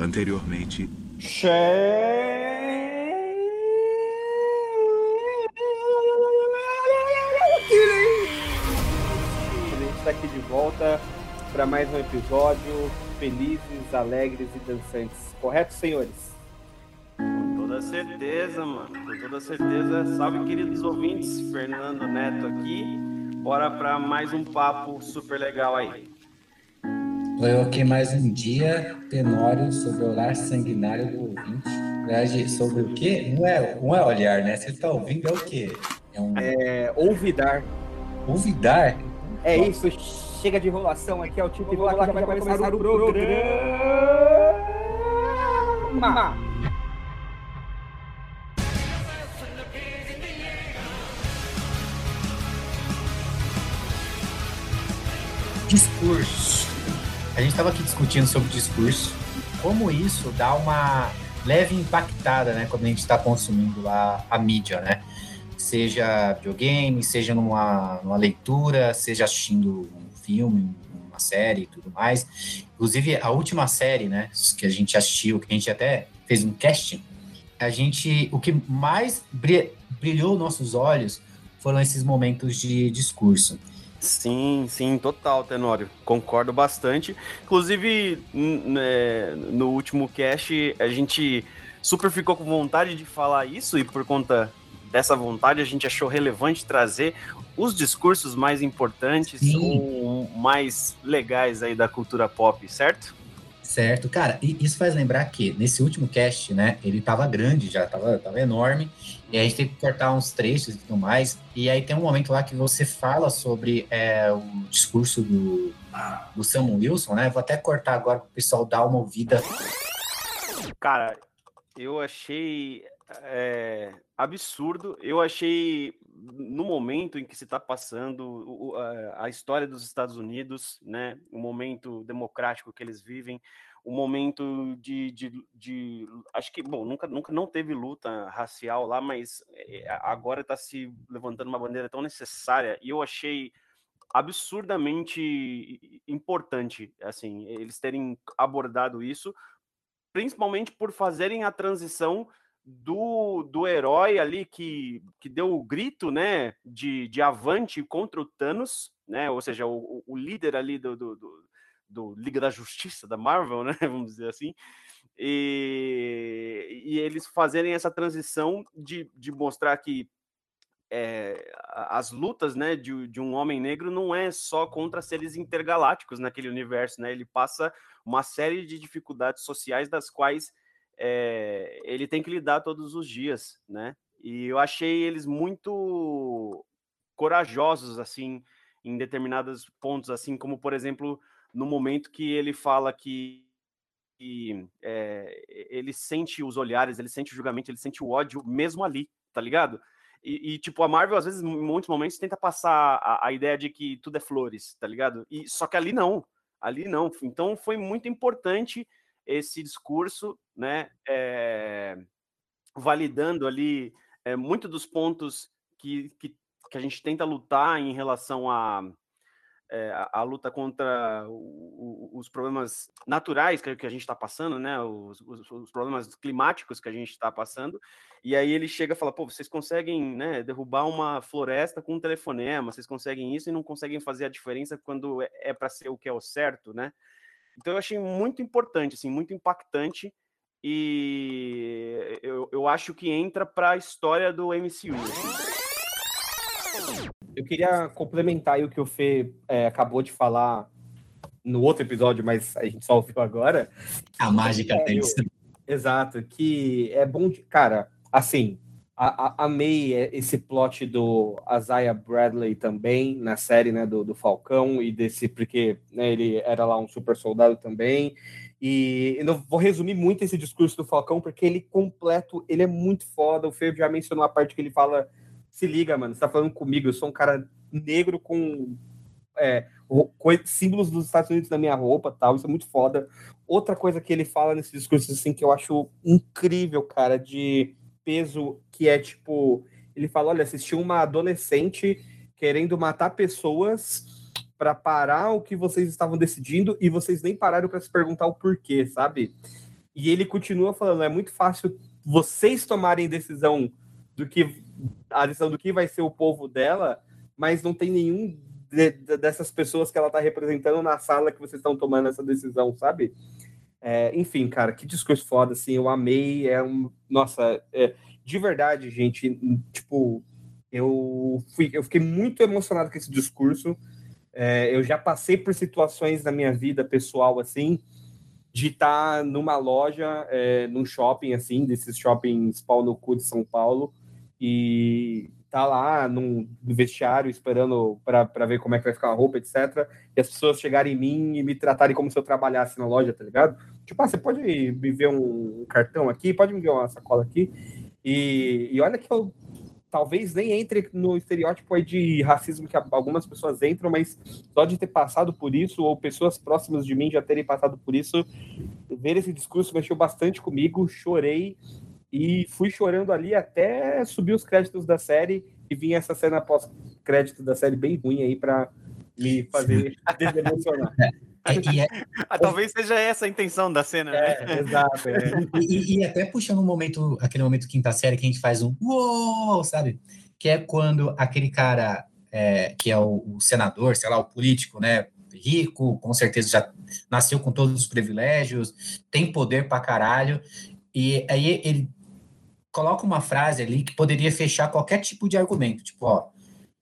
Anteriormente. A gente está aqui de volta para mais um episódio. Felizes, alegres e dançantes. Correto, senhores? Com toda certeza, mano. Com toda certeza. Salve, queridos ouvintes. Fernando Neto aqui. Bora para mais um papo super legal aí. Foi aqui mais um dia, Tenório, sobre o olhar sanguinário do ouvinte. Sobre o quê? Não é, não é olhar, né? Você está ouvindo é o quê? É, um... é ouvidar. Ouvidar? É isso, chega de enrolação aqui, é o tipo de rolar que vai começar, começar o programa. Discurso. A gente estava aqui discutindo sobre discurso, como isso dá uma leve impactada, né, quando a gente está consumindo lá a mídia, né? Seja videogame, seja numa, numa leitura, seja assistindo um filme, uma série e tudo mais. Inclusive, a última série, né, que a gente assistiu, que a gente até fez um casting, a gente, o que mais brilhou nossos olhos foram esses momentos de discurso. Sim, sim, total, Tenório. Concordo bastante. Inclusive, né, no último cast, a gente super ficou com vontade de falar isso e por conta dessa vontade a gente achou relevante trazer os discursos mais importantes ou mais legais aí da cultura pop, certo? Certo, cara, e isso faz lembrar que nesse último cast, né, ele tava grande já, tava, tava enorme, e a gente tem que cortar uns trechos e tudo mais, e aí tem um momento lá que você fala sobre é, o discurso do, do Samuel Wilson, né, vou até cortar agora para o pessoal dar uma ouvida. Cara, eu achei é, absurdo, eu achei no momento em que se está passando a história dos Estados Unidos, né, o momento democrático que eles vivem, o momento de, de, de, acho que bom nunca nunca não teve luta racial lá mas eh, agora está se levantando uma bandeira tão necessária e eu achei absurdamente importante assim eles terem abordado isso principalmente por fazerem a transição do, do herói ali que, que deu o grito né de, de avante contra o Thanos né ou seja o, o líder ali do, do, do do Liga da Justiça da Marvel, né? Vamos dizer assim. E, e eles fazerem essa transição de, de mostrar que é, as lutas né, de, de, um homem negro não é só contra seres intergalácticos naquele universo, né? Ele passa uma série de dificuldades sociais das quais é, ele tem que lidar todos os dias, né? E eu achei eles muito corajosos, assim, em determinados pontos, assim, como, por exemplo, no momento que ele fala que, que é, ele sente os olhares, ele sente o julgamento, ele sente o ódio mesmo ali, tá ligado? E, e, tipo, a Marvel, às vezes, em muitos momentos, tenta passar a, a, ideia de que tudo é flores, tá ligado? E, só que ali não, ali não. Então foi muito importante esse discurso, né? É, validando ali é, muito dos pontos que, que, que a gente tenta lutar em relação a, é, a, a, luta contra o, o, os problemas naturais que, que a gente está passando, né? Os, os, os, problemas climáticos que a gente está passando. E aí ele chega e fala: pô, vocês conseguem né, derrubar uma floresta com um telefonema, vocês conseguem isso e não conseguem fazer a diferença quando é, é para ser o que é o certo, né? Então eu achei muito importante, assim, muito impactante. E eu, eu acho que entra para a história do MCU. Assim. Eu queria complementar aí o que o Fê é, acabou de falar no outro episódio, mas a gente só ouviu agora. A mágica é, tem Exato, que é bom de. Cara, assim, a, a, amei esse plot do Isaiah Bradley também na série né, do, do Falcão e desse, porque né, ele era lá um super soldado também. E eu vou resumir muito esse discurso do Falcão, porque ele completo, ele é muito foda. O Fê já mencionou a parte que ele fala se liga, mano, você tá falando comigo, eu sou um cara negro com é, símbolos dos Estados Unidos na minha roupa tal, isso é muito foda. Outra coisa que ele fala nesse discurso, assim, que eu acho incrível, cara, de peso, que é tipo, ele fala, olha, assistiu uma adolescente querendo matar pessoas para parar o que vocês estavam decidindo e vocês nem pararam para se perguntar o porquê, sabe? E ele continua falando, é muito fácil vocês tomarem decisão do que a decisão do que vai ser o povo dela, mas não tem nenhum de, de, dessas pessoas que ela está representando na sala que vocês estão tomando essa decisão, sabe? É, enfim, cara, que discurso foda, assim, eu amei, é um, nossa, é, de verdade, gente, tipo, eu fui, eu fiquei muito emocionado com esse discurso, é, eu já passei por situações na minha vida pessoal, assim, de estar tá numa loja, é, num shopping, assim, desses shoppings pau no cu de São Paulo, e tá lá no vestiário esperando para ver como é que vai ficar a roupa, etc. E as pessoas chegarem em mim e me tratarem como se eu trabalhasse na loja, tá ligado? Tipo, ah, você pode me ver um cartão aqui, pode me ver uma sacola aqui. E, e olha que eu talvez nem entre no estereótipo aí de racismo que algumas pessoas entram, mas só de ter passado por isso, ou pessoas próximas de mim já terem passado por isso, ver esse discurso mexeu bastante comigo, chorei e fui chorando ali até subir os créditos da série e vinha essa cena pós-crédito da série bem ruim aí para me fazer desemocionar. É, é, ah, talvez seja essa a intenção da cena, né? É, exato. É. E, e, até puxando um momento, aquele momento quinta série que a gente faz um uou, sabe? Que é quando aquele cara é, que é o, o, senador, sei lá, o político, né? Rico, com certeza já nasceu com todos os privilégios, tem poder pra caralho, e aí ele coloca uma frase ali que poderia fechar qualquer tipo de argumento. Tipo, ó,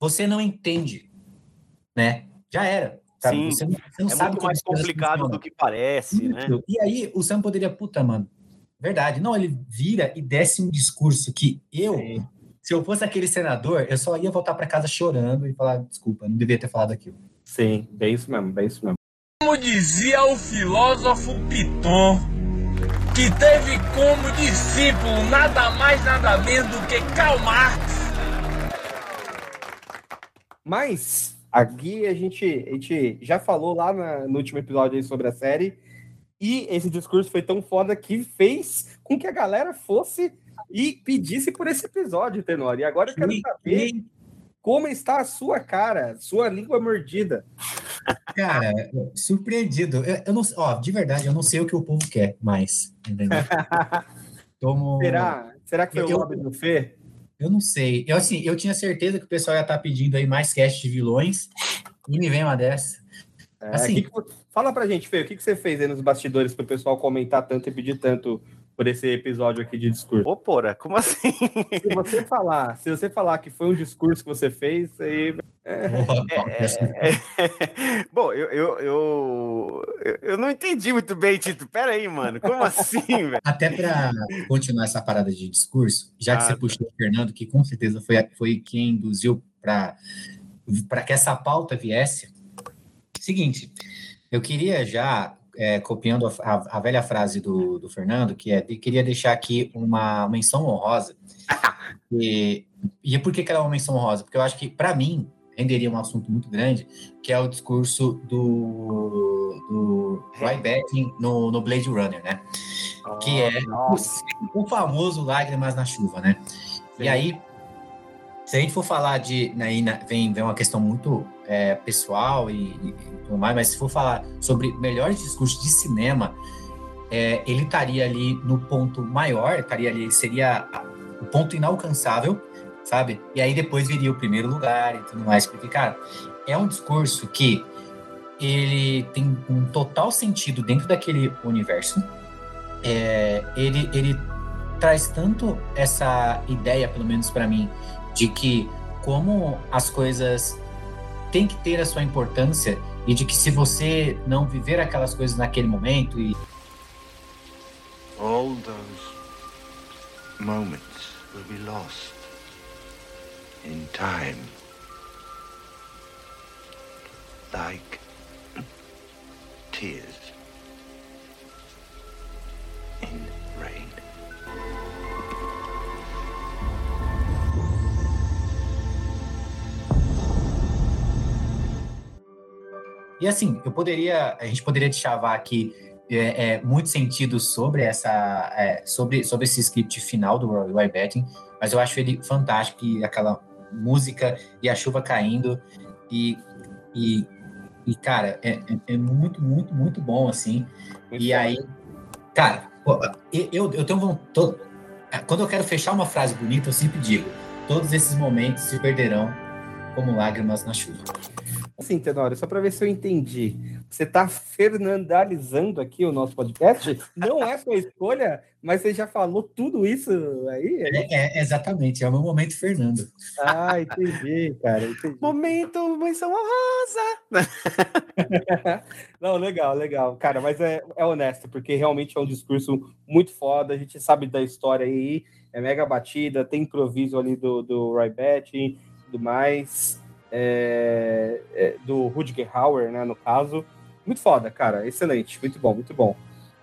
você não entende, né? Já era. Sabe? Sim, você não, você não é sabe muito mais complicado do que parece, né? E aí o Sam poderia, puta, mano, verdade. Não, ele vira e desce um discurso que eu, Sim. se eu fosse aquele senador, eu só ia voltar para casa chorando e falar, desculpa, não devia ter falado aquilo. Sim, bem isso mesmo, bem isso mesmo. Como dizia o filósofo Piton, que teve como discípulo nada mais nada menos do que Karl Marx. Mas aqui a gente, a gente já falou lá na, no último episódio sobre a série e esse discurso foi tão foda que fez com que a galera fosse e pedisse por esse episódio, Tenor. E agora eu quero saber como está a sua cara, sua língua mordida. Cara, surpreendido. Eu, eu, não, ó, de verdade, eu não sei o que o povo quer mais. Tomo... Será? Será que foi eu, o lobby do Fê? Eu não sei. Eu, assim, eu tinha certeza que o pessoal ia estar pedindo aí mais cast de vilões e me vem uma dessa. É, assim, que que, fala pra gente, Fê, o que, que você fez aí nos bastidores para o pessoal comentar tanto e pedir tanto por esse episódio aqui de discurso. Ô, porra, como assim? Se você falar, se você falar que foi um discurso que você fez, aí. É, é, é, é, bom, eu, eu, eu, eu, não entendi muito bem, Tito. Pera aí, mano. Como assim, velho? Até para continuar essa parada de discurso, já que ah, você tá. puxou o Fernando, que com certeza foi, foi quem induziu para que essa pauta viesse. Seguinte, eu queria já é, copiando a, a, velha frase do, do Fernando, que é, queria deixar aqui uma menção honrosa. e, e por que, que ela é uma menção honrosa? Porque eu acho que, para mim, renderia um assunto muito grande, que é o discurso do, do Ryback no, no Blade Runner, né? Oh, que é o, o, famoso Lágrimas na Chuva, né? Sim. E aí, se a gente for falar de. Aí né, vem, vem uma questão muito é, pessoal e, e, tudo mais, mas se for falar sobre melhores discursos de cinema, é, ele estaria ali no ponto maior, estaria ali, seria o ponto inalcançável, sabe? E aí depois viria o primeiro lugar e tudo mais, porque, cara, é um discurso que ele tem um total sentido dentro daquele universo. É, ele, ele traz tanto essa ideia, pelo menos para mim, de que como as coisas têm que ter a sua importância e de que se você não viver aquelas coisas naquele momento e all those moments will be lost in time. Like tears in E assim, eu poderia, a gente poderia te chavar aqui é, é, muito sentido sobre essa, é, sobre, sobre esse script final do Roy Betting, mas eu acho ele fantástico e aquela música e a chuva caindo e, e, e cara, é, é, é muito, muito, muito bom assim. Muito e bom. aí, cara, Eu, eu tenho vontade. Quando eu quero fechar uma frase bonita, eu sempre digo: todos esses momentos se perderão como lágrimas na chuva. Assim, Tenório, só para ver se eu entendi. Você está fernandalizando aqui o nosso podcast? Não é sua escolha, mas você já falou tudo isso aí? É, é exatamente, é o meu momento, Fernando. Ah, entendi, cara. Entendi. Momento, menção honrosa! Não, legal, legal. Cara, mas é, é honesto, porque realmente é um discurso muito foda. A gente sabe da história aí, é mega batida, tem improviso ali do, do Ryback e tudo mais é, é, do Rutger Hauer, né, no caso. Muito foda, cara, excelente, muito bom, muito bom.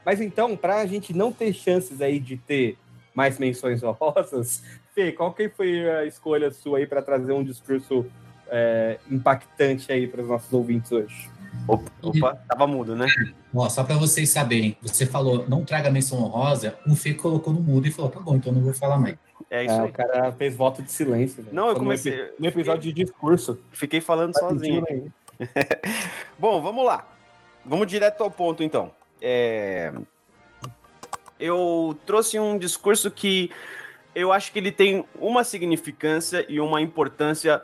Mas então, para a gente não ter chances aí de ter mais menções honrosas, Fê, qual que foi a escolha sua aí para trazer um discurso é, impactante aí para os nossos ouvintes hoje? Opa, tava mudo, né? Ó, só para vocês saberem, você falou não traga menção honrosa, um Fê colocou no mudo e falou, tá bom, então não vou falar mais. É isso é, aí. O cara fez voto de silêncio. Né? Não, eu comecei. No, episódio de discurso. Fiquei falando tá sozinho. Bom, vamos lá. Vamos direto ao ponto, então. É... Eu trouxe um discurso que eu acho que ele tem uma significância e uma importância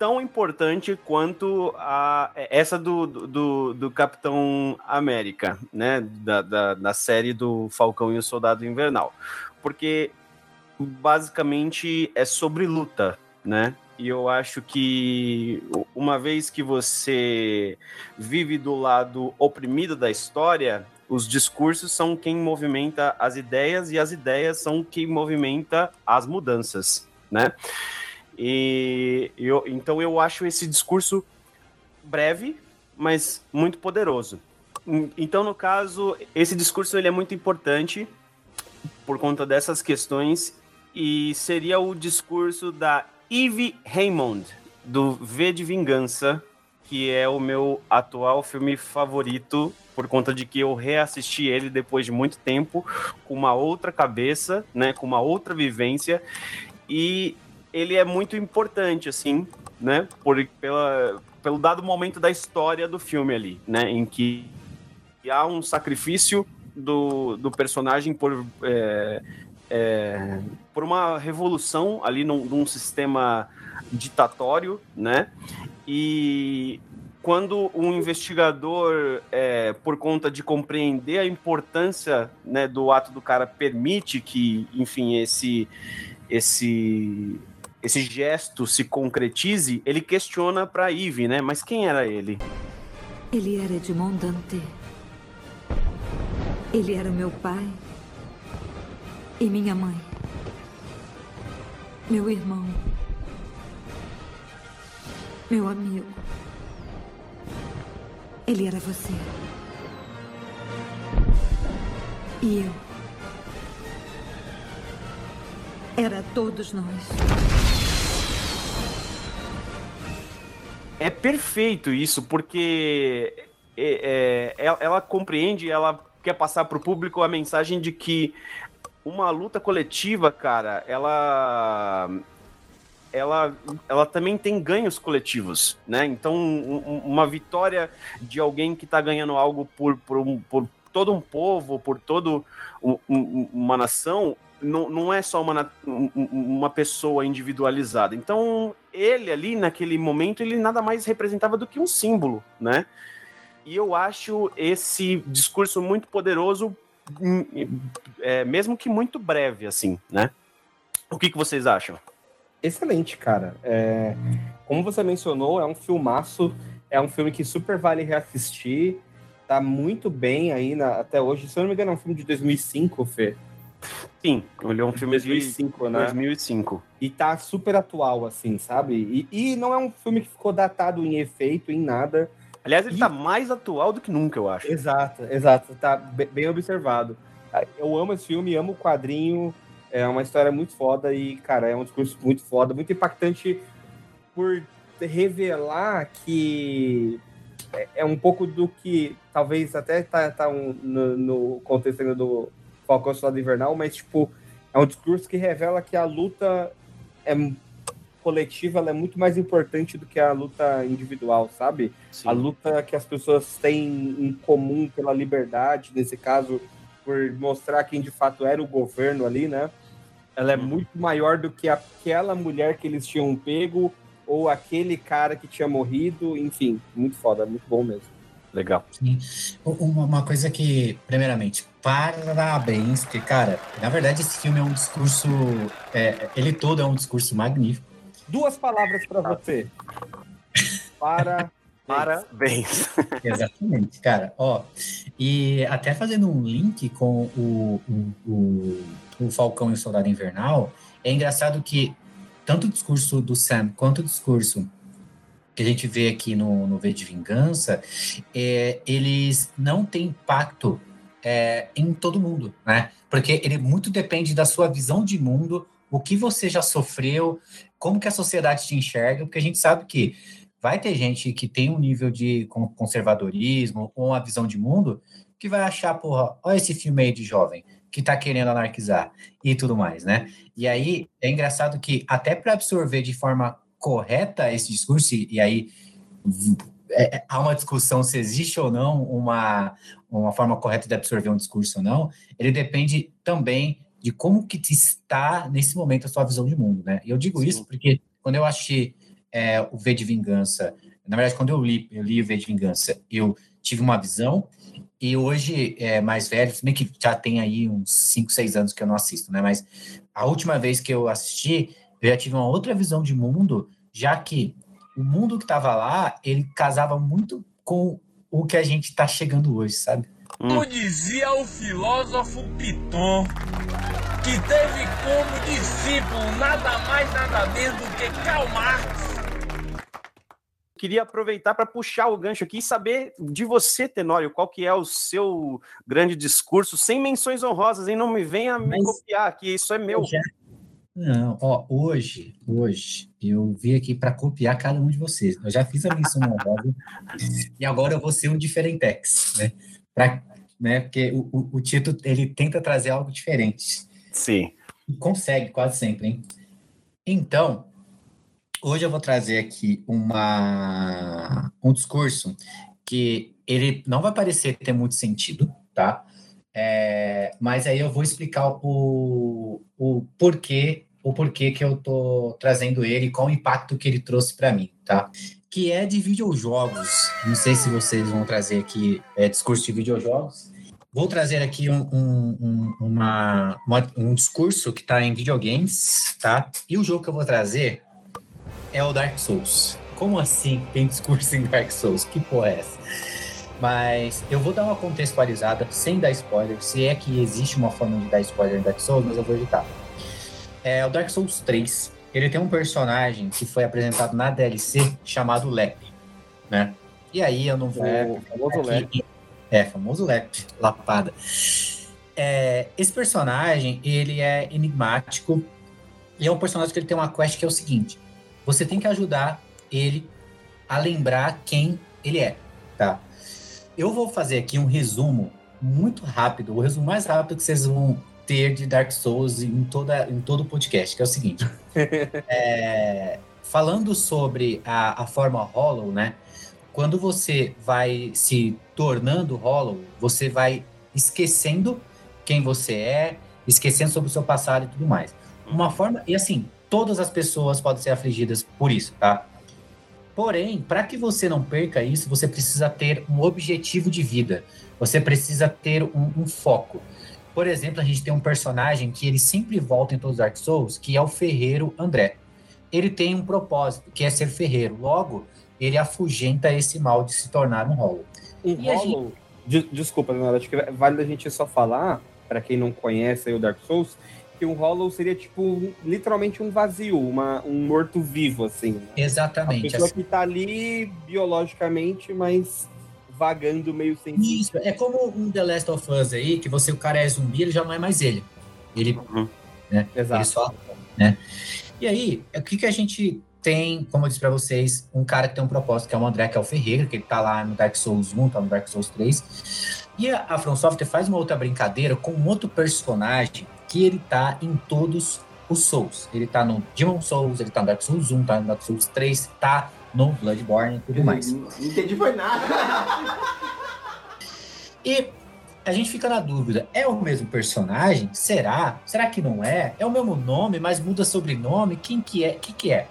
tão importante quanto a essa do, do, do Capitão América, né? Da, da, da série do Falcão e o Soldado Invernal. Porque basicamente é sobre luta, né? E eu acho que uma vez que você vive do lado oprimido da história, os discursos são quem movimenta as ideias e as ideias são quem movimenta as mudanças, né? E eu, então eu acho esse discurso breve, mas muito poderoso. Então, no caso, esse discurso ele é muito importante por conta dessas questões e seria o discurso da Eve Raymond, do V de Vingança, que é o meu atual filme favorito, por conta de que eu reassisti ele depois de muito tempo, com uma outra cabeça, né, com uma outra vivência, e ele é muito importante, assim, né, por, pela, pelo dado momento da história do filme ali, né, em que há um sacrifício do, do personagem por é, é, por uma revolução ali num, num, sistema ditatório, né? E quando um investigador, é, por conta de compreender a importância né, do ato do cara, permite que, enfim, esse esse esse gesto se concretize, ele questiona para Eve, né? Mas quem era ele? Ele era Edmond Dante. Ele era meu pai e minha mãe. Meu irmão. Meu amigo. Ele era você. E eu. Era todos nós. É perfeito isso, porque é, é, ela, ela compreende, ela quer passar para o público a mensagem de que uma luta coletiva, cara, ela ela, ela também tem ganhos coletivos, né? Então, um, uma vitória de alguém que está ganhando algo por, por, um, por, todo um povo, por toda um, uma nação, não, não é só uma, uma pessoa individualizada. Então, ele ali, naquele momento, ele nada mais representava do que um símbolo, né? E eu acho esse discurso muito poderoso é, mesmo que muito breve, assim, né? O que, que vocês acham? Excelente, cara. É, como você mencionou, é um filmaço, é um filme que super vale reassistir, tá muito bem aí na, até hoje. Se eu não me engano, é um filme de 2005, Fê. Sim, ele é um filme 2005, de né? 2005. E tá super atual, assim, sabe? E, e não é um filme que ficou datado em efeito, em nada. Aliás, ele e... tá mais atual do que nunca, eu acho. Exato, exato. Tá bem observado. Eu amo esse filme, amo o quadrinho. É uma história muito foda e, cara, é um discurso muito foda, muito impactante por revelar que é, é um pouco do que talvez até tá, tá um, no, no contexto do Falcão Soldado Invernal, mas, tipo, é um discurso que revela que a luta é coletiva ela é muito mais importante do que a luta individual, sabe? Sim. A luta que as pessoas têm em comum pela liberdade, nesse caso, por mostrar quem de fato era o governo ali, né? Ela é Uhum. muito maior do que aquela mulher que eles tinham pego ou aquele cara que tinha morrido, enfim, muito foda, muito bom mesmo. Legal. Uma, uma coisa que, primeiramente, parabéns, porque, cara, na verdade esse filme é um discurso, é, ele todo é um discurso magnífico. Duas palavras para você. Para Parabéns. Exatamente, cara. Ó, e até fazendo um link com o, o, o, o Falcão e o Soldado Invernal, é engraçado que tanto o discurso do Sam quanto o discurso que a gente vê aqui no, no V de Vingança, é, eles não têm impacto é, em todo mundo, né? Porque ele muito depende da sua visão de mundo, o que você já sofreu, como que a sociedade te enxerga, porque a gente sabe que vai ter gente que tem um nível de con- conservadorismo ou uma visão de mundo que vai achar, porra, olha esse filme aí de jovem que tá querendo anarquizar e tudo mais, né? E aí é engraçado que até para absorver de forma correta esse discurso, e e aí é- é- há uma discussão se existe ou não uma, uma forma correta de absorver um discurso ou não, ele depende também de como que está nesse momento a sua visão de mundo, né? E eu digo Sim. isso porque quando eu assisti é, o V de Vingança, na verdade, quando eu li, eu li o V de Vingança, eu tive uma visão, e hoje, é, mais velho, se bem que já tem aí uns 5, 6 anos que eu não assisto, né? Mas a última vez que eu assisti, eu já tive uma outra visão de mundo, já que o mundo que estava lá, ele casava muito com o que a gente está chegando hoje, sabe? Como dizia o filósofo Piton, que teve como discípulo nada mais nada menos do que Karl Marx. Queria aproveitar para puxar o gancho aqui e saber de você, Tenório, qual que é o seu grande discurso, sem menções honrosas, hein? Não me venha me Mas- copiar, que isso é meu. Já- Não, ó, hoje, hoje, eu vim aqui para copiar cada um de vocês. Eu já fiz a menção honrosa e agora eu vou ser um diferentex, né? Pra, né? Porque o, o, o Tito, ele tenta trazer algo diferente. Sim. E consegue quase sempre, hein? Então, hoje eu vou trazer aqui uma, um discurso que ele não vai parecer ter muito sentido, tá? É, mas aí eu vou explicar o, o porquê, o porquê que eu tô trazendo ele, qual o impacto que ele trouxe para mim, tá? Que é de videojogos. Não sei se vocês vão trazer aqui é, discurso de videojogos. Vou trazer aqui um, um, um, uma- um discurso que está em videogames, tá? E o jogo que eu vou trazer é o Dark Souls. Como assim tem discurso em Dark Souls? Que porra é essa? Mas eu vou dar uma contextualizada, sem dar spoiler, se é que existe uma forma de dar spoiler em Dark Souls, mas eu vou evitar. É, o Dark Souls 3, ele tem um personagem que foi apresentado na DLC chamado Lep, né? E aí eu não vou... Lep, famoso aqui- É, famoso Lep, lapada. É, esse personagem, ele é enigmático e é um personagem que ele tem uma quest que é o seguinte, você tem que ajudar ele a lembrar quem ele é, tá? Eu vou fazer aqui um resumo muito rápido, o resumo mais rápido que vocês vão ter de Dark Souls em, toda, em todo o podcast, que é o seguinte. É, falando sobre a, a forma Hollow, né? Quando você vai se tornando Hollow, você vai esquecendo quem você é, esquecendo sobre o seu passado e tudo mais. Uma forma, e assim, todas as pessoas podem ser afligidas por isso, tá? Porém, para que você não perca isso, você precisa ter um objetivo de vida. Você precisa ter um, um foco. Por exemplo, a gente tem um personagem que ele sempre volta em todos os Dark Souls, que é o ferreiro André. Ele tem um propósito, que é ser ferreiro. Logo, ele afugenta esse mal de se tornar um Hollow. Um E a Hollow. De- desculpa, Leonardo, acho que é válido a gente só falar, para quem não conhece aí o Dark Souls, que um Hollow seria tipo literalmente um vazio, uma, um morto-vivo, assim. né? A Exatamente. pessoa assim. que tá ali biologicamente, mas vagando meio sem Isso, é como um The Last of Us aí, que você, o cara é zumbi, ele já não é mais ele. Ele, Uhum. né? Exato. Ele só, né? E aí, o que que a gente tem, como eu disse pra vocês, um cara que tem um propósito, que é o André, que é o Ferreira, que ele tá lá no Dark Souls 1, tá no Dark Souls 3. E a, a From Software faz uma outra brincadeira com um outro personagem que ele tá em todos os Souls. Ele tá no Demon Souls, ele tá no Dark Souls 1, tá no Dark Souls 3, tá no Bloodborne e tudo mais. Não entendi foi nada. E a gente fica na dúvida: é o mesmo personagem? Será? Será que não é? É o mesmo nome, mas muda sobrenome? Quem que é? Que que é?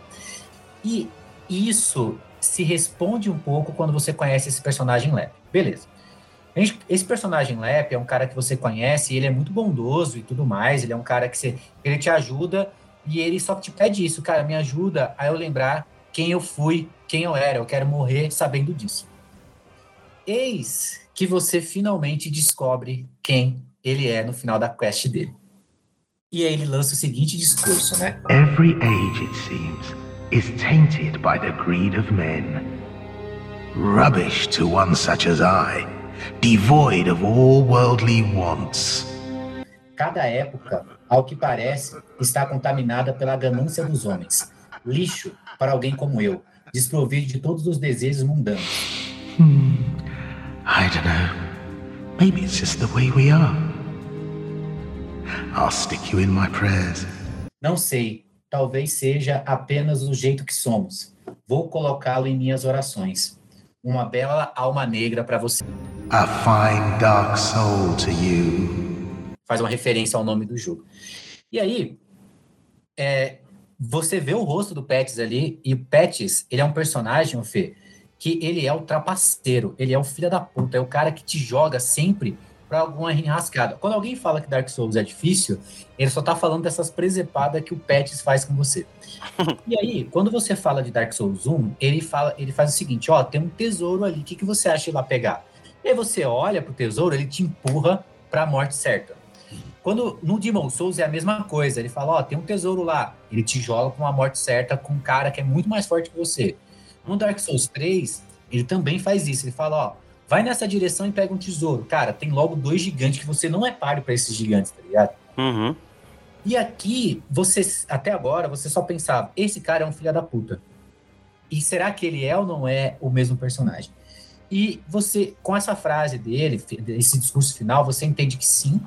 E isso se responde um pouco quando você conhece esse personagem Lep. Beleza. Gente, esse personagem Lep é um cara que você conhece, ele é muito bondoso e tudo mais, ele é um cara que você, ele te ajuda e ele só te pede isso, cara, me ajuda a eu lembrar quem eu fui, quem eu era, eu quero morrer sabendo disso. Eis que você finalmente descobre quem ele é no final da quest dele. E aí ele lança o seguinte discurso, né? Every age, it seems, is tainted by the greed of men. Rubbish to one such as I, devoid of all worldly wants. Cada época, ao que parece, está contaminada pela ganância dos homens. Lixo para alguém como eu, desprovido de todos os desejos mundanos. Hmm. I don't know. Maybe it's just the way we are. I'll stick you in my prayers. Não sei, talvez seja apenas o jeito que somos. Vou colocá-lo em minhas orações. Uma bela alma negra para você. A fine dark soul to you. Faz uma referência ao nome do jogo. E aí, é, você vê o rosto do Pets ali, e o Pets, ele é um personagem, Fê, que ele é o trapaceiro, ele é o filho da puta, é o cara que te joga sempre para alguma enrascada. Quando alguém fala que Dark Souls é difícil, ele só tá falando dessas presepadas que o Pets faz com você. e aí, quando você fala de Dark Souls 1, ele fala, ele faz o seguinte, ó, tem um tesouro ali, o que, que você acha de ir lá pegar? E aí você olha pro tesouro, ele te empurra para a morte certa. Quando no Demon Souls é a mesma coisa, ele fala, ó, tem um tesouro lá, ele te joga com a morte certa com um cara que é muito mais forte que você. No Dark Souls 3, ele também faz isso. Ele fala, ó, vai nessa direção e pega um tesouro. Cara, tem logo dois gigantes que você não é páreo para esses gigantes, tá ligado? Uhum. E aqui, você, até agora, você só pensava, esse cara é um filho da puta. E será que ele é ou não é o mesmo personagem? E você, com essa frase dele, esse discurso final, você entende que sim,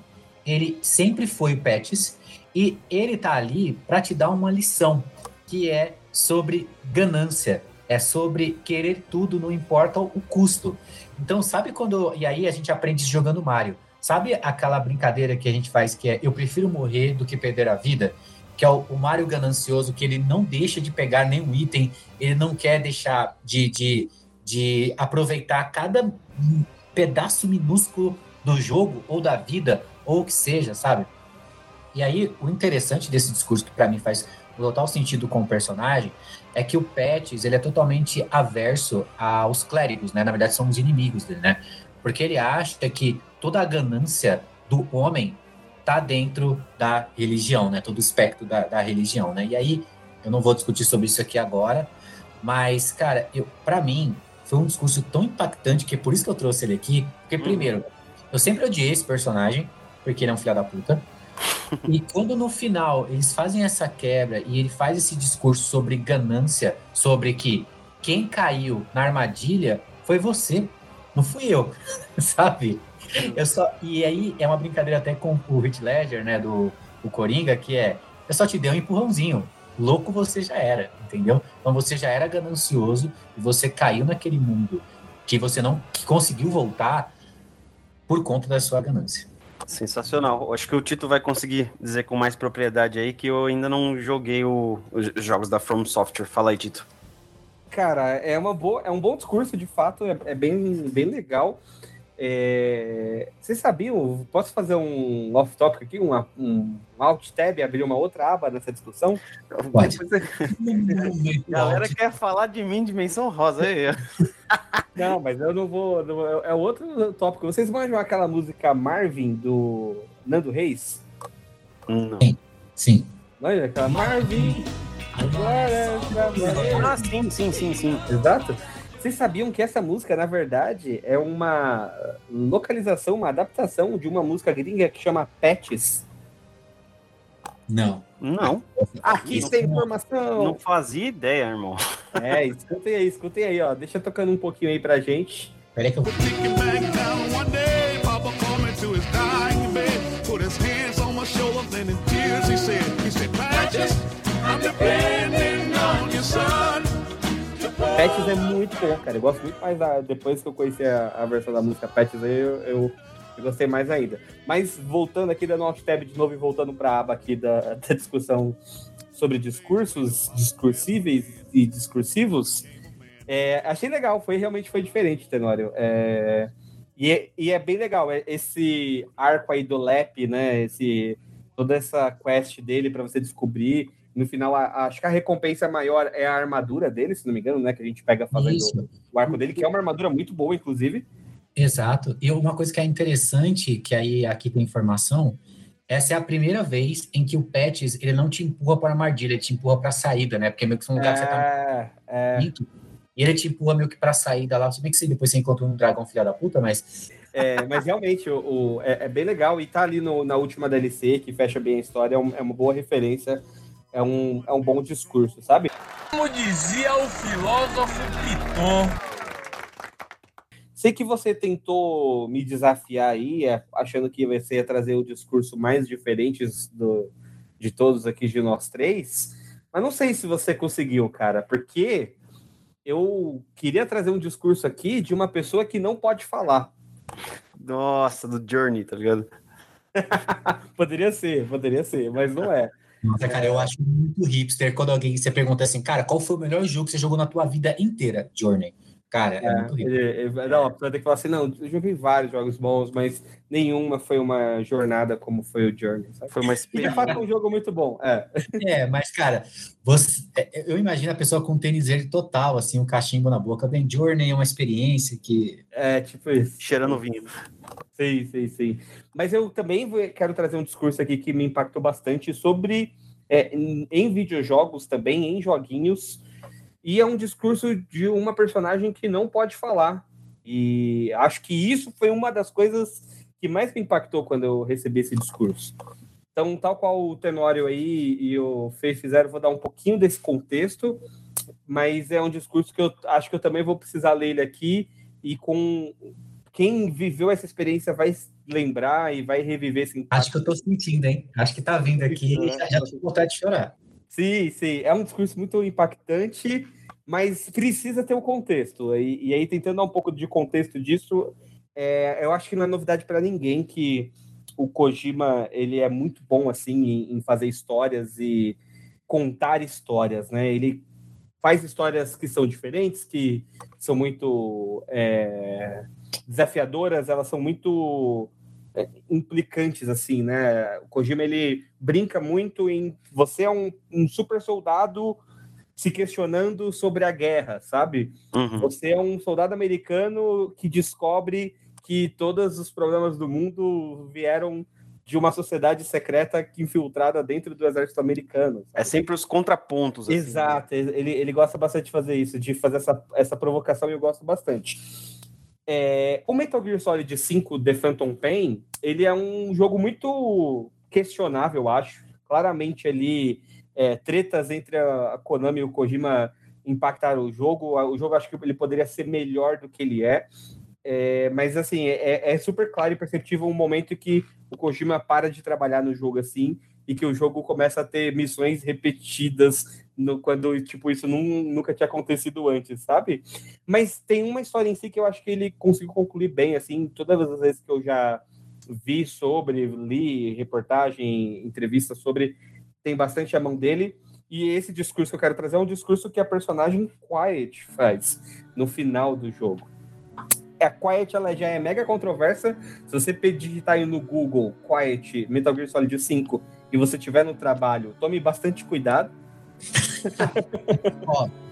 ele sempre foi o Pets e ele tá ali para te dar uma lição, que é sobre ganância, é sobre querer tudo, não importa o custo. Então, sabe quando. E aí a gente aprende jogando Mario. Sabe aquela brincadeira que a gente faz que é eu prefiro morrer do que perder a vida? Que é o, o Mario ganancioso, que ele não deixa de pegar nenhum item, ele não quer deixar de, de, de aproveitar cada pedaço minúsculo do jogo ou da vida, ou o que seja, sabe? E aí, o interessante desse discurso, que para mim faz total sentido com o personagem, é que o Pets, ele é totalmente averso aos clérigos, né? Na verdade, são os inimigos dele, né? Porque ele acha que toda a ganância do homem tá dentro da religião, né? Todo o espectro da, da religião, né? E aí, eu não vou discutir sobre isso aqui agora, mas, cara, eu, para mim, foi um discurso tão impactante que é por isso que eu trouxe ele aqui. Porque, uhum. primeiro, eu sempre odiei esse personagem, porque ele é um filho da puta. E quando no final eles fazem essa quebra e ele faz esse discurso sobre ganância, sobre que quem caiu na armadilha foi você, não fui eu, sabe? Eu só e aí é uma brincadeira até com o Heath Ledger, né, do o Coringa, que é eu só te dei um empurrãozinho. Louco você já era, entendeu? Então você já era ganancioso e você caiu naquele mundo que você não que conseguiu voltar por conta da sua ganância. Sensacional. Acho que o Tito vai conseguir dizer com mais propriedade aí que eu ainda não joguei o, os jogos da From Software. Fala aí, Tito. Cara, é, uma boa, é um bom discurso, de fato, é, é bem, bem legal. É... Vocês sabiam? Posso fazer um off-topic aqui, um, um alt-tab, abrir uma outra aba nessa discussão? Pode. A galera quer falar de mim, dimensão rosa aí. Não, mas eu não vou. Não, é outro tópico. Vocês manjam aquela música Marvin do Nando Reis? Não. Sim. Manja aquela Marvin. Ah, sim, sim, sim, sim. Exato. Vocês sabiam que essa música, na verdade, é uma localização, uma adaptação de uma música gringa que chama Patches? Não. Não. Aqui não, tem informação. Não fazia ideia, irmão. É, escutem aí, escutem aí, ó. Deixa tocando um pouquinho aí pra gente. Peraí que eu. Patches é muito bom, cara. Eu gosto muito mais da. Depois que eu conheci a, a versão da música Patches aí, eu, eu, Gostei mais ainda. Mas voltando aqui, dando alt tab de novo e voltando para a aba aqui da, da discussão sobre discursos discursíveis e discursivos, é, achei legal, foi realmente foi diferente, Tenório. É, e, é, e é bem legal é, esse arco aí do Lep, né? Esse, toda essa quest dele para você descobrir. No final, a, acho que a recompensa maior é a armadura dele, se não me engano, né? Que a gente pega fazendo Isso. o arco dele, que é uma armadura muito boa, inclusive. Exato. E uma coisa que é interessante, que aí aqui tem informação, essa é a primeira vez em que o Pets, ele não te empurra para a armadilha, ele te empurra para a saída, né? Porque meio que foi um lugar que você tá É, é. muito. E ele te empurra meio que para a saída lá. Se bem que você, depois você encontra um dragão filha da puta, mas É, mas realmente o, o- é, é bem legal e tá ali no- na última DLC que fecha bem a história, é, um- é uma boa referência, é um, é um bom discurso, sabe? Como dizia o filósofo Piton. Sei que você tentou me desafiar aí, é, achando que você ia trazer o discurso mais diferente do, de todos aqui de nós três, mas não sei se você conseguiu, cara, porque eu queria trazer um discurso aqui de uma pessoa que não pode falar. Nossa, do Journey, tá ligado? Poderia ser, poderia ser, mas não é. Nossa, cara, eu acho muito hipster quando alguém você pergunta assim, cara, qual foi o melhor jogo que você jogou na tua vida inteira, Journey? Cara, é, É, muito hipster. ele, ele- não, a pessoa tem que falar assim, não, eu joguei vários jogos bons, mas nenhuma foi uma jornada como foi o Journey, sabe? Foi uma E de experiência. fato é um jogo muito bom, é. É, mas, cara, você, é, eu imagino a pessoa com tênis verde total, assim, um cachimbo na boca. Bem, Journey é uma experiência que. É, tipo isso. Cheirando vinho. Sim, sim, sim. Mas eu também quero trazer um discurso aqui que me impactou bastante sobre é, em, em videojogos também, em joguinhos. E é um discurso de uma personagem que não pode falar. E acho que isso foi uma das coisas que mais me impactou quando eu recebi esse discurso. Então, tal qual o Tenório aí e o Fê fizeram, eu vou dar um pouquinho desse contexto, mas é um discurso que eu acho que eu também vou precisar ler ele aqui e com quem viveu essa experiência vai lembrar e vai reviver esse impacto. Acho que eu tô sentindo, hein? Acho que tá vindo aqui e já, já tô com vontade de chorar. Sim, sim. É um discurso muito impactante, mas precisa ter o contexto. E, e aí, tentando dar um pouco de contexto disso, é, eu acho que não é novidade para ninguém que o Kojima ele é muito bom assim em, em fazer histórias e contar histórias, né? Ele faz histórias que são diferentes, que são muito é, desafiadoras, elas são muito implicantes, assim, né? O Kojima, ele brinca muito em... Você é um, um super soldado se questionando sobre a guerra, sabe? Uhum. Você é um soldado americano que descobre que todos os problemas do mundo vieram de uma sociedade secreta infiltrada dentro do exército americano. É sempre os contrapontos. assim, né? Exato, ele, ele gosta bastante de fazer isso, de fazer essa, essa provocação e eu gosto bastante. É, o Metal Gear Solid 5 The Phantom Pain, ele é um jogo muito questionável, eu acho. Claramente ali, é, tretas entre a, Konami e o Kojima impactaram o jogo. O jogo acho que ele poderia ser melhor do que ele é. É, mas assim, é, é super claro e perceptível um momento que o Kojima para de trabalhar no jogo assim e que o jogo começa a ter missões repetidas no, quando tipo isso nun- nunca tinha acontecido antes, sabe? Mas tem uma história em si que eu acho que ele conseguiu concluir bem, assim, todas as vezes que eu já vi sobre, li reportagem, entrevista sobre, tem bastante a mão dele. E esse discurso que eu quero trazer é um discurso que a personagem Quiet faz no final do jogo. A Quiet ela já é mega controversa. Se você digitar aí no Google Quiet Metal Gear Solid 5 e você estiver no trabalho, tome bastante cuidado.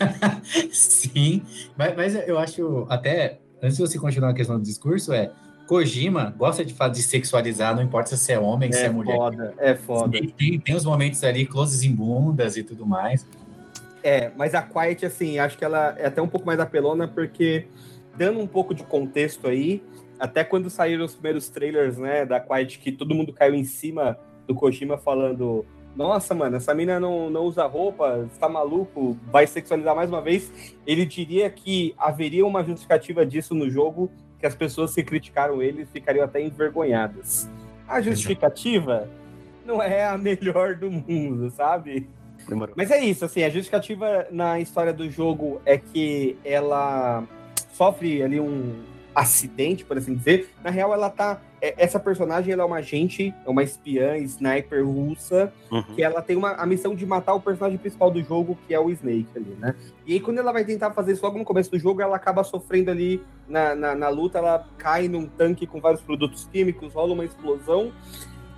Sim, mas, mas eu acho até, antes de você continuar a questão do discurso, é Kojima gosta de, fa- de sexualizar, não importa se é homem, se é mulher. foda, é foda. Tem, tem, tem os momentos ali, closes em bundas e tudo mais. É, mas a Quiet, assim, acho que ela é até um pouco mais apelona, porque dando um pouco de contexto aí, até quando saíram os primeiros trailers, né, da Quiet, que todo mundo caiu em cima do Kojima falando: Nossa, mano, essa mina não, não usa roupa, está maluco, vai sexualizar mais uma vez. Ele diria que haveria uma justificativa disso no jogo, que as pessoas que criticaram ele ficariam até envergonhadas. A justificativa não é a melhor do mundo, sabe? Demorou. Mas é isso, assim, a justificativa na história do jogo é que ela sofre ali um acidente, por assim dizer. Na real, ela tá. é- Essa personagem ela é uma agente, é uma espiã, sniper russa, Uhum. que ela tem uma, a missão de matar o personagem principal do jogo, que é o Snake ali, né? E aí, quando ela vai tentar fazer isso logo no começo do jogo, ela acaba sofrendo ali na, na, na luta, ela cai num tanque com vários produtos químicos, rola uma explosão.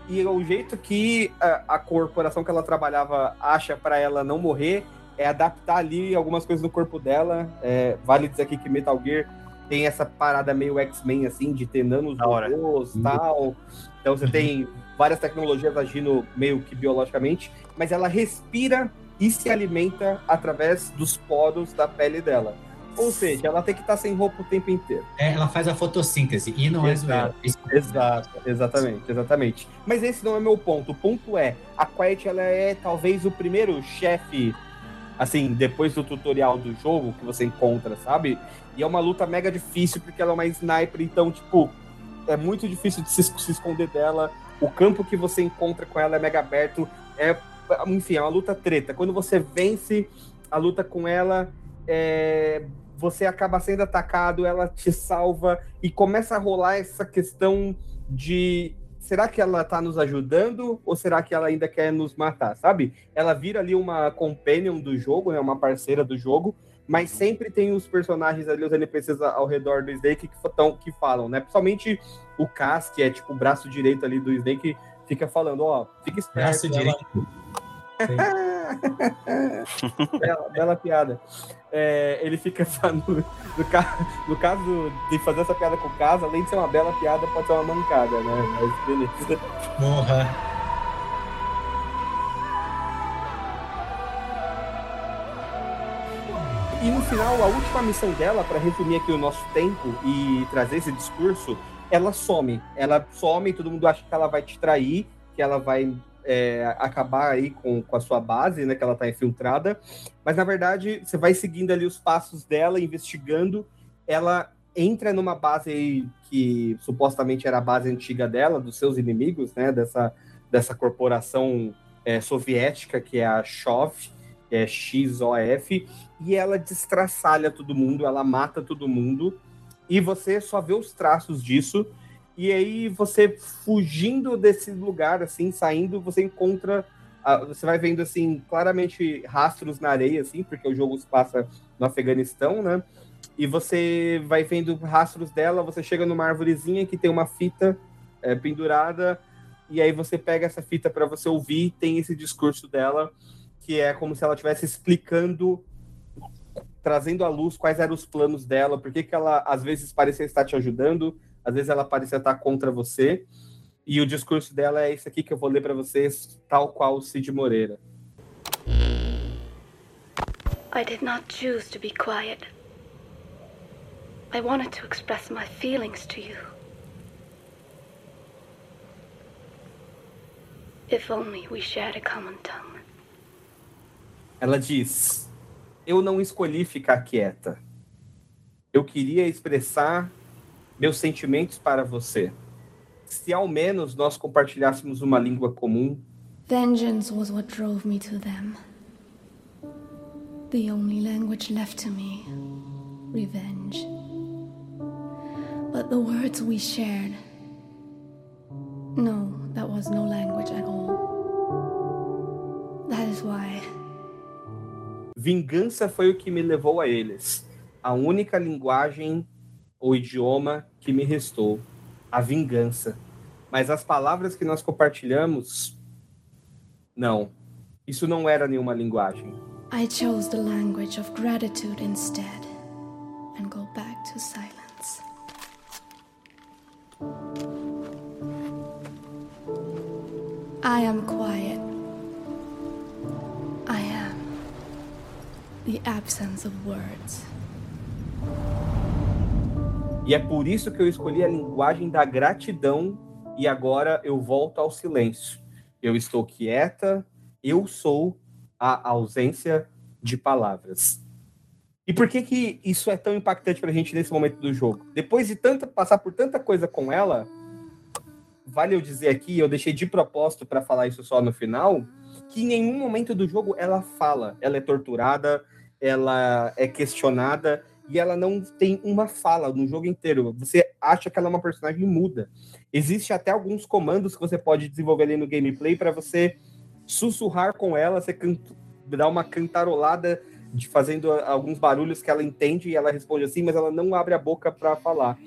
E o jeito que a, a corporação que ela trabalhava acha para ela não morrer é adaptar ali algumas coisas no corpo dela. É, vale dizer aqui que Metal Gear tem essa parada meio X-Men, assim, de ter nanos robôs e tal. Então você tem várias tecnologias agindo meio que biologicamente, mas ela respira e se alimenta através dos poros da pele dela. Ou seja, ela tem que estar sem roupa o tempo inteiro. É, ela faz a fotossíntese e não é Exato. zoeira. Isso- Exato, exatamente, exatamente. Mas esse não é meu ponto. O ponto é, a Quiet ela é talvez o primeiro chefe, assim, depois do tutorial do jogo que você encontra, sabe? E é uma luta mega difícil porque ela é uma sniper, então, tipo, é muito difícil de se, se esconder dela. O campo que você encontra com ela é mega aberto. É, enfim, é uma luta treta. Quando você vence a luta com ela, é, você acaba sendo atacado, ela te salva e começa a rolar essa questão de será que ela tá nos ajudando ou será que ela ainda quer nos matar, sabe? Ela vira ali uma companion do jogo, né, uma parceira do jogo, mas sempre tem os personagens ali, os NPCs ao redor do Snake que, tão, que falam, né? Principalmente o Cass, que é tipo o braço direito ali do Snake, fica falando, ó, fica esperto. Braço ela- direito. bela, bela piada. É, ele fica falando. No, ca- no caso de fazer essa piada com o caso, além de ser uma bela piada, pode ser uma mancada, né? Mas beleza. Porra. E no final, a última missão dela, para resumir aqui o nosso tempo e trazer esse discurso, ela some. Ela some e todo mundo acha que ela vai te trair, que ela vai é, acabar aí com, com a sua base, né? Que ela tá infiltrada. Mas na verdade, você vai seguindo ali os passos dela, investigando. Ela entra numa base aí que supostamente era a base antiga dela, dos seus inimigos, né? Dessa, dessa corporação é, soviética, que é a SHOF, que é XOF, e ela destraçalha todo mundo, ela mata todo mundo, e você só vê os traços disso, e aí você fugindo desse lugar, assim, saindo, você encontra, você vai vendo, assim, claramente rastros na areia, assim, porque o jogo se passa no Afeganistão, né, e você vai vendo rastros dela, você chega numa árvorezinha que tem uma fita é, pendurada, e aí você pega essa fita para você ouvir, tem esse discurso dela, que é como se ela estivesse explicando, trazendo à luz quais eram os planos dela, por que, ela às vezes parecia estar te ajudando, às vezes ela parecia estar contra você. E o discurso dela é esse aqui que eu vou ler para vocês, tal qual o Cid Moreira. I did not choose to be quiet. I wanted to express my feelings to you. If only we shared a common tongue. Ela diz: Eu não escolhi ficar quieta. Eu queria expressar meus sentimentos para você. Se ao menos nós compartilhássemos uma língua comum, Vengeance was what drove me to them. The only language left to me revenge. But the words we shared. No, that was no language at all. That is why vingança foi o que me levou a eles. A única linguagem ou idioma que me restou, a vingança. Mas as palavras que nós compartilhamos, não. Isso não era nenhuma linguagem. I chose the language of gratitude instead and go back to silence. I am quiet. Absence of words. E é por isso que eu escolhi a linguagem da gratidão e agora eu volto ao silêncio. Eu estou quieta, eu sou a ausência de palavras. E por que que isso é tão impactante pra gente nesse momento do jogo? Depois de tanta passar por tanta coisa com ela, vale eu dizer aqui, eu deixei de propósito para falar isso só no final, que em nenhum momento do jogo ela fala, ela é torturada, ela é questionada, e ela não tem uma fala no jogo inteiro. Você acha que ela é uma personagem muda. Existe até alguns comandos que você pode desenvolver ali no gameplay para você sussurrar com ela, você dar uma cantarolada de fazendo alguns barulhos que ela entende e ela responde assim, mas ela não abre a boca para falar.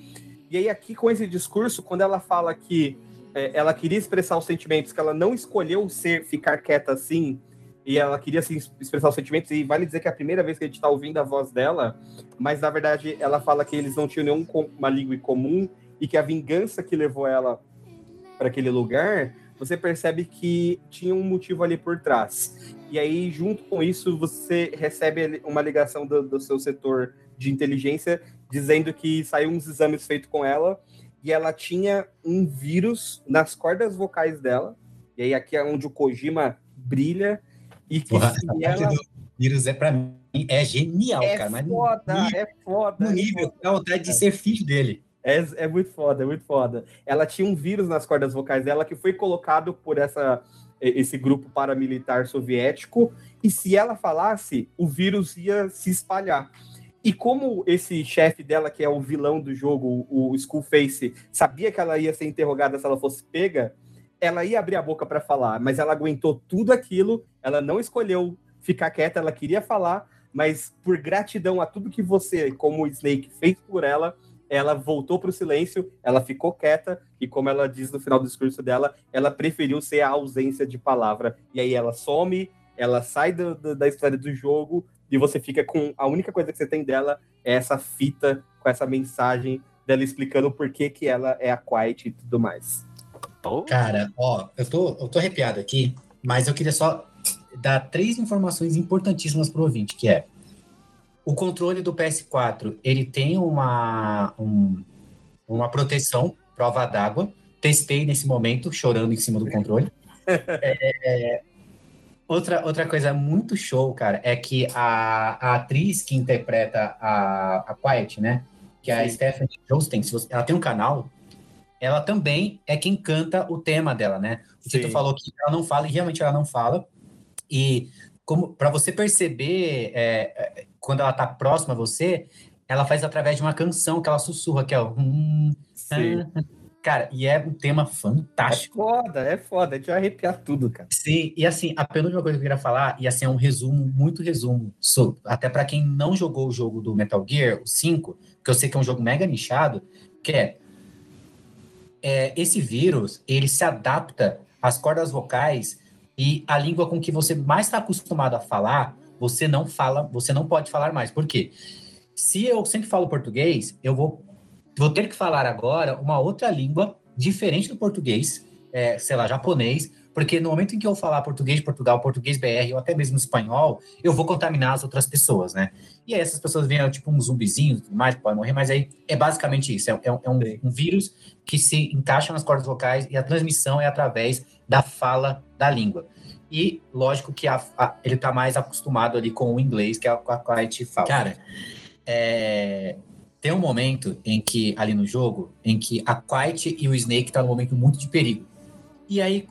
E aí aqui com esse discurso, quando ela fala que é, ela queria expressar os sentimentos, que ela não escolheu ser ficar quieta assim, e ela queria assim, expressar os sentimentos, e vale dizer que é a primeira vez que a gente está ouvindo a voz dela, mas na verdade ela fala que eles não tinham nenhuma língua em comum e que a vingança que levou ela para aquele lugar, você percebe que tinha um motivo ali por trás. E aí, junto com isso, você recebe uma ligação do, do seu setor de inteligência dizendo que saiu uns exames feitos com ela e ela tinha um vírus nas cordas vocais dela. E aí aqui é onde o Kojima brilha e que Porra, ela... vírus é para mim é genial, é cara. Mas foda, nível, é foda. No nível, é a vontade de ser filho dele. É, é muito foda, é muito foda. Ela tinha um vírus nas cordas vocais dela que foi colocado por essa esse grupo paramilitar soviético, e se ela falasse, o vírus ia se espalhar. E como esse chefe dela, que é o vilão do jogo, o Skullface, sabia que ela ia ser interrogada se ela fosse pega, ela ia abrir a boca para falar, mas ela aguentou tudo aquilo, ela não escolheu ficar quieta, ela queria falar, mas por gratidão a tudo que você, como Snake, fez por ela, ela voltou para o silêncio, ela ficou quieta, e como ela diz no final do discurso dela, ela preferiu ser a ausência de palavra. E aí ela some, ela sai do, do, da história do jogo, e você fica com. A única coisa que você tem dela é essa fita com essa mensagem dela explicando por que, que ela é a Quiet e tudo mais. Cara, ó, eu tô, eu tô arrepiado aqui, mas eu queria só dar três informações importantíssimas pro ouvinte, que é o controle do PS4, ele tem uma, um, uma proteção, prova d'água. Testei nesse momento, chorando em cima do controle. é, outra, outra coisa muito show, cara, é que a, a atriz que interpreta a, a Quiet, né? Que é a Stephanie você, ela tem um canal, ela também é quem canta o tema dela, né? O Tito falou que ela não fala, e realmente ela não fala. E como para você perceber é, é, quando ela tá próxima a você, ela faz através de uma canção que ela sussurra, que é o. Hum, ah, cara, e é um tema fantástico. É foda, é foda, é de arrepiar tudo, cara. Sim, e assim, a penúltima coisa que eu queria falar, e assim, é um resumo, muito resumo, sobre, até para quem não jogou o jogo do Metal Gear, o 5, que eu sei que é um jogo mega nichado, que é, é esse vírus, ele se adapta às cordas vocais e a língua com que você mais está acostumado a falar, você não fala, você não pode falar mais. Por quê? Se eu sempre falo português, eu vou, vou ter que falar agora uma outra língua diferente do português, é, sei lá, japonês, porque no momento em que eu falar português de Portugal, português BR ou até mesmo espanhol, eu vou contaminar as outras pessoas, né? E aí essas pessoas vêm tipo um zumbizinho e mais, pode morrer, mas aí é basicamente isso, é, é, é um, um, vírus que se encaixa nas cordas vocais e a transmissão é através da fala da língua. E lógico que a, a, ele está mais acostumado ali com o inglês, que é a, a gente fala. Cara, é, tem um momento em que, ali no jogo, em que a Quiet e o Snake tá num momento muito de perigo. E aí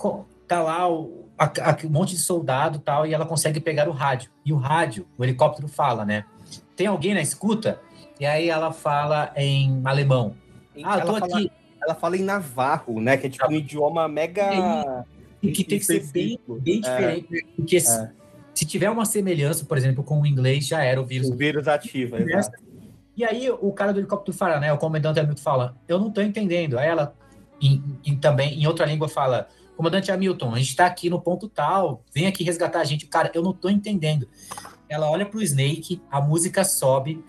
tá lá o, a, a, um monte de soldado tal, e ela consegue pegar o rádio. E o rádio, o helicóptero fala, né? Tem alguém na escuta? E aí ela fala em alemão. Ah, eu tô ela aqui. Fala, ela fala em navarro, né? Que é tipo um idioma mega. E que tem que ser bem, bem é. diferente. É. Porque é. se tiver uma semelhança, por exemplo, com o inglês, já era o vírus. O vírus ativa, exato. E aí o cara do helicóptero fala, né? O comandante Hamilton fala, eu não tô entendendo. Aí ela, em, em, também, em outra língua, fala, comandante Hamilton, a gente tá aqui no ponto tal, vem aqui resgatar a gente. Cara, eu não tô entendendo. Ela olha pro Snake, a música sobe,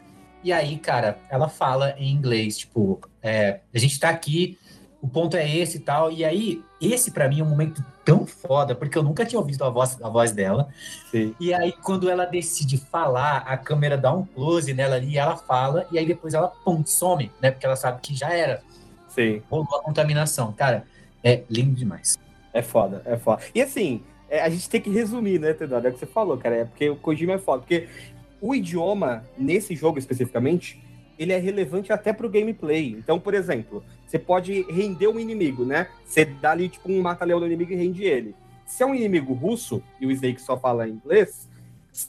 e aí, cara, ela fala em inglês, tipo, é, a gente tá aqui, o ponto é esse e tal. E aí, esse para mim é um momento tão foda, porque eu nunca tinha ouvido a voz, a voz dela. Sim. E aí, quando ela decide falar, a câmera dá um close nela ali, e ela fala, e aí depois ela, pum, some, né? Porque ela sabe que já era. Sim. Rolou a contaminação. Cara, é lindo demais. É foda, é foda. E assim, é, a gente tem que resumir, né, Teodoro? É o que você falou, cara. É porque o Kojima é foda. Porque o idioma, nesse jogo especificamente, ele é relevante até pro gameplay. Então, por exemplo, você pode render um inimigo, né? Você dá ali, tipo, um mata-leão no inimigo e rende ele. Se é um inimigo russo, e o Snake só fala inglês,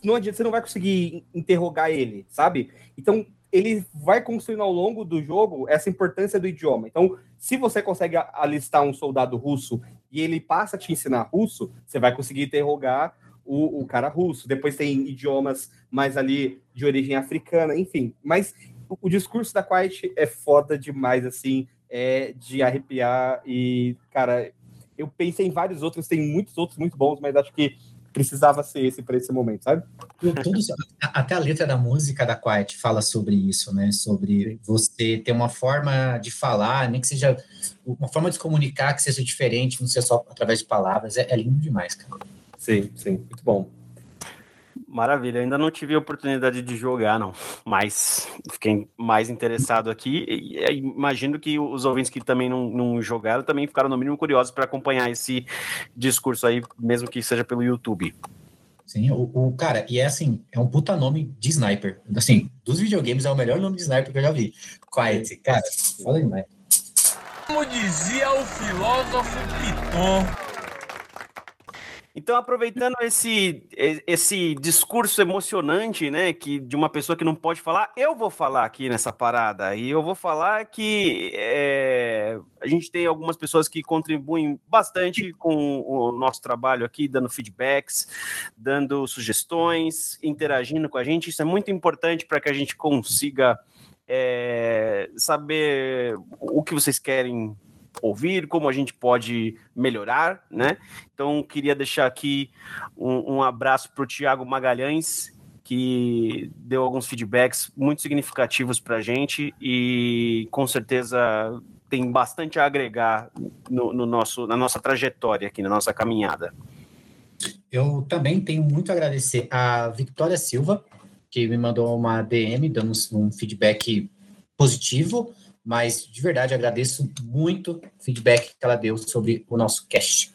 não adianta, você não vai conseguir interrogar ele, sabe? Então, ele vai construindo ao longo do jogo essa importância do idioma. Então, se você consegue alistar um soldado russo e ele passa a te ensinar russo, você vai conseguir interrogar o, o cara russo. Depois tem idiomas mais ali de origem africana, enfim. Mas o, o discurso da Quiet é foda demais, assim, é de arrepiar. E, cara, eu pensei em vários outros, tem muitos outros muito bons, mas acho que precisava ser esse para esse momento, sabe? Tudo, até a letra da música da Quiet fala sobre isso, né? Sobre você ter uma forma de falar, nem que seja uma forma de se comunicar que seja diferente, não seja só através de palavras. É, é lindo demais, cara. Sim, sim, muito bom. Maravilha, ainda não tive a oportunidade de jogar, não, mas fiquei mais interessado aqui. E, imagino que os ouvintes que também não, não jogaram também ficaram, no mínimo, curiosos para acompanhar esse discurso aí, mesmo que seja pelo YouTube. Sim, o, o, cara, e é assim, é um puta nome de sniper. Assim, dos videogames é o melhor nome de sniper que eu já vi. Quiet, cara, foda demais. Como dizia o filósofo Piton, então, aproveitando esse, esse discurso emocionante, né, que de uma pessoa que não pode falar, eu vou falar aqui nessa parada. E eu vou falar que é, a gente tem algumas pessoas que contribuem bastante com o nosso trabalho aqui, dando feedbacks, dando sugestões, interagindo com a gente. Isso é muito importante para que a gente consiga é, saber o que vocês querem ouvir, como a gente pode melhorar, né? Então, queria deixar aqui um, um abraço para o Tiago Magalhães, que deu alguns feedbacks muito significativos para a gente e com certeza tem bastante a agregar no, no, nosso, na nossa trajetória aqui, na nossa caminhada. Eu também tenho muito a agradecer a Victoria Silva, que me mandou uma DM dando um feedback positivo mas de verdade agradeço muito o feedback que ela deu sobre o nosso cast.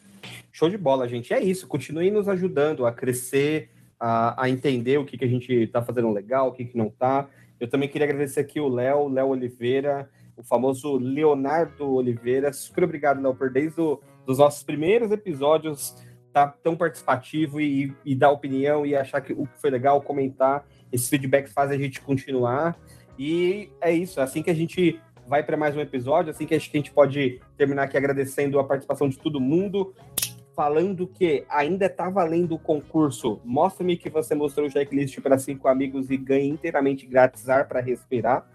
Show de bola, gente. É isso. Continue nos ajudando a crescer, a, a entender o que, que a gente está fazendo legal, o que, que não está. Eu também queria agradecer aqui o Léo, Léo Oliveira, o famoso Leonardo Oliveira. Super obrigado, Léo, por desde o, dos nossos primeiros episódios tá tão participativo e, e dar opinião e achar que o que foi legal, comentar. Esses feedbacks fazem a gente continuar. E é isso, é assim que a gente vai para mais um episódio, assim que a gente pode terminar aqui agradecendo a participação de todo mundo, falando que ainda está valendo o concurso Mostra-me que você mostrou o checklist para cinco amigos e ganhe inteiramente grátis ar para respirar.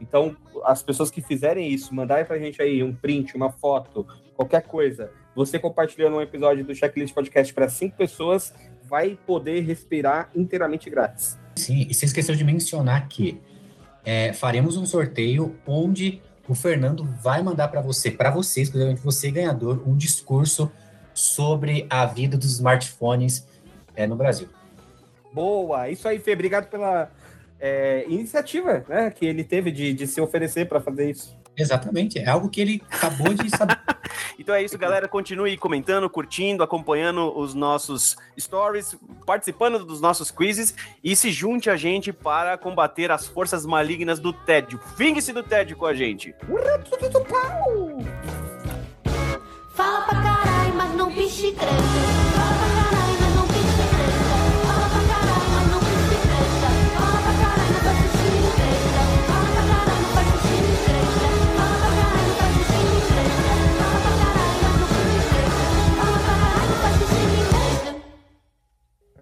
Então, as pessoas que fizerem isso, mandarem para a gente aí um print, uma foto, qualquer coisa, você compartilhando um episódio do Checklist Podcast para cinco pessoas, vai poder respirar inteiramente grátis. Sim, e você esqueceu de mencionar que é, faremos um sorteio onde o Fernando vai mandar para você, para você, exclusivamente você, ganhador, um discurso sobre a vida dos smartphones é, no Brasil. Boa, isso aí, Fê. Obrigado pela é, iniciativa né, que ele teve de, de se oferecer para fazer isso. Exatamente, é algo que ele acabou de saber. então é isso, galera. Continue comentando, curtindo, acompanhando os nossos stories, participando dos nossos quizzes e se junte a gente para combater as forças malignas do tédio. Fingue-se do tédio com a gente. Fala pra caralho, mas não piche grande.